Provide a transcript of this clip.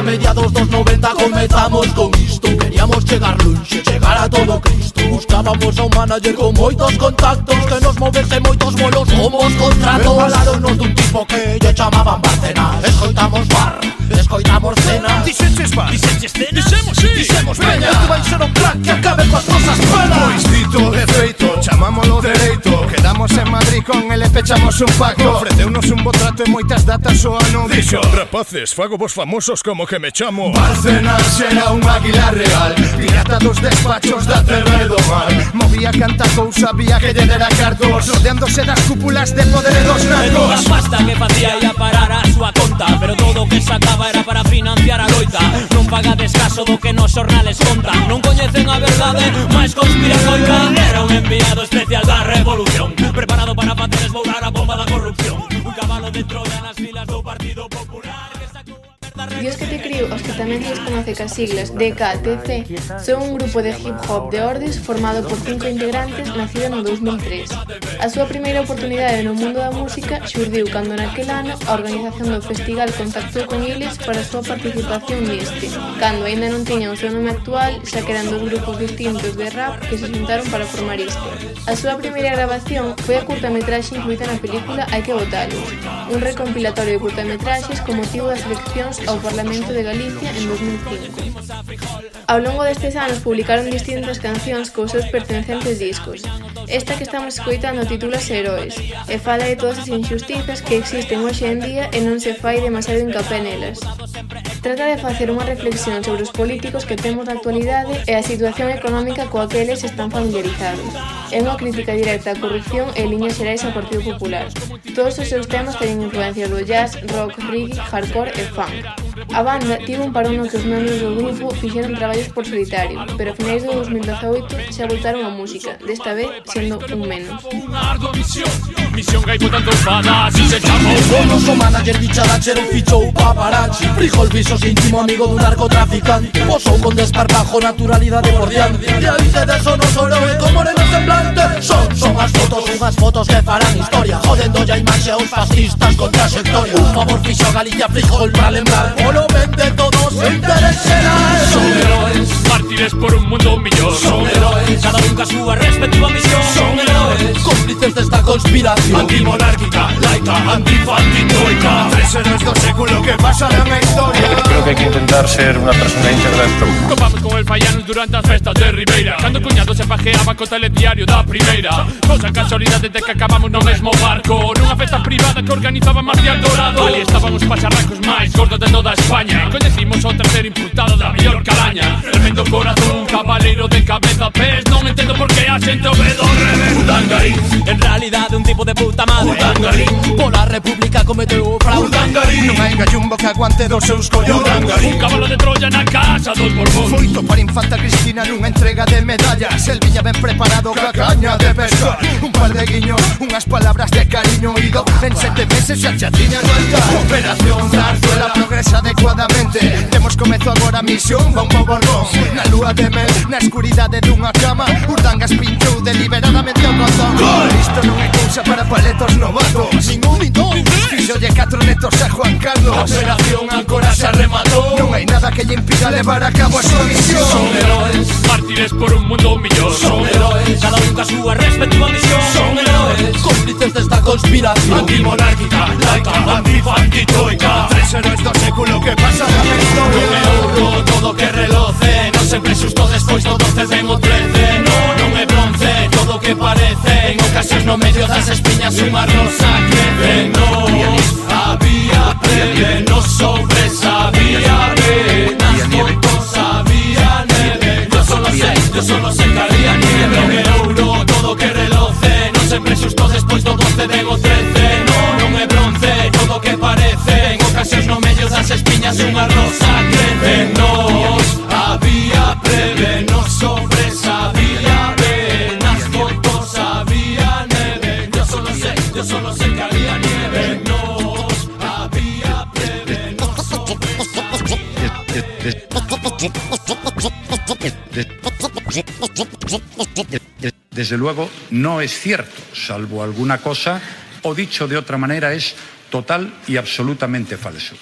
A mediados dos 90 comezamos con isto. Queríamos chegar lunxe, chegar a todo Cristo. Buscábamos a un manager con moitos contactos Que nos movese moitos bolos como os contratos. Falaronnos dun tipo que lle chamaban Barcenas Escoitamos bar, escoitamos cena Dixenches bar, dixenches cena Dixemos, sí, dixemos peña. Isto vai ser un plan que acabe coas nosas penas. Pois dito Pechamos un pacto. Ofreceunos un botrato e moitas datas o ano Dixo Rapaces, fago vos famosos como que me chamo. Barcenas era un águila real. Pirata dos despachos da Cervedo Mar Movía canta cousa, vía que lle dera cartos. Rodeándose das cúpulas de poder e dos narcos A pasta que facía ia parar a conta Pero todo o que sacaba era para financiar a loita. Non pagades caso do que nos xornales contan Non coñecen a verdade, máis conspiracoica Era un enviado especial da revolución Preparado para facer esbourar a bomba da corrupción. Un cabalo de Troia nas filas do Dios que te criou os que tamén lles conoce as siglas DKTC son un grupo de hip hop de Ordes formado por cinco integrantes nacido no 2003. A súa primeira oportunidade no mundo da música xurdiu cando naquel ano a organización do festival contactou con eles para a súa participación neste. Cando aínda non tiñan o seu nome actual, xa que eran dos grupos distintos de rap que se xuntaron para formar isto. A súa primeira grabación foi a curtametraxe incluída na película Hai que botalos, un recompilatorio de curtametraxes con motivo das eleccións ao Parlamento de Galicia en 2005. Ao longo destes anos publicaron distintas cancións cos seus pertencentes discos. Esta que estamos escoitando titula Heróis e fala de todas as injustizas que existen hoxe en día e non se fai demasiado incapé nelas. Trata de facer unha reflexión sobre os políticos que temos na actualidade e a situación económica coa que eles están familiarizados. É unha crítica directa á corrupción e liñas xerais ao Partido Popular. Todos os seus temas teñen influencias do jazz, rock, reggae, hardcore e funk. A banda tivo un parón no que os membros do grupo fixeron traballos por solitario, pero a finais do 2018 xa voltaron á música, desta vez sendo un menos. Misión gaipo tanto fada, si se chamou o bono. O manager dicharachero fichou paparazzi. Frijol visos íntimo amigo dun narcotraficante. Posou con desparpajo naturalidade por diante E aí de desonos orou e como moreno semblante. Son, son as fotos, unhas fotos que farán historia. Jodendo ya imaxe aos fascistas con trayectoria. Un favor fixo Galicia Frijol para lembrar Polo ben de todos interés xeral Son heroes, mártires por un mundo millón Son heroes, cada un ca súa respectiva misión. Son heroes, Cómplices desta conspiración. antimonárquica, laica, antifa, antitoica Tres héroes do século que pasarán a historia. Creo que hay que intentar ser una persona íntegra durante as festas de Ribeira. Cando cuñado se pajeaba co telediario da primeira. Cosa casualidade de que acabamos no mesmo barco. Nunha festa privada que organizaba Marcial Dorado Ali estaban os pacharracos máis gordos de toda España. Coñecimos o terceiro imputado da mellor calaña. Tremendo corazón, cabaleiro de cabeza pés. Non entendo por que a xente o ve do revés Un En realidade un tipo de puta madre. Urdangarín Pola república cometeu o fraude. Urdangarín Non hai gallumbo que aguante dos seus collos Urdangarín Un cabalo de Troya na casa dos Borbón Foito para infanta Cristina nunha entrega de medallas. El viña ben preparado ca caña de pesar Un par de guiños, unhas palabras de cariño ido En sete meses xa xa tiña no altar Operación Zarzuela progresa adecuadamente. Temos comezo agora misión va un Borbón Na lúa de mel, na escuridade dunha cama. Urdangas pinchou deliberadamente Isto non é cousa para paletos novatos. Ningún ni dous de catro netos a Juan Carlos. A operación ancora se rematou Non hai nada que lle impida levar a cabo a súa misión. Son heróis Mártires por un mundo millón Son heróis Cada un ca súa respectiva misión. Son heróis Cómplices desta conspiración. Antimonárquica, laica, que parece En ocasión no medio das espiñas unha rosa crece No había preveno sobre saber Desde luego no es cierto, salvo alguna cosa, o dicho de otra manera es total y absolutamente falso.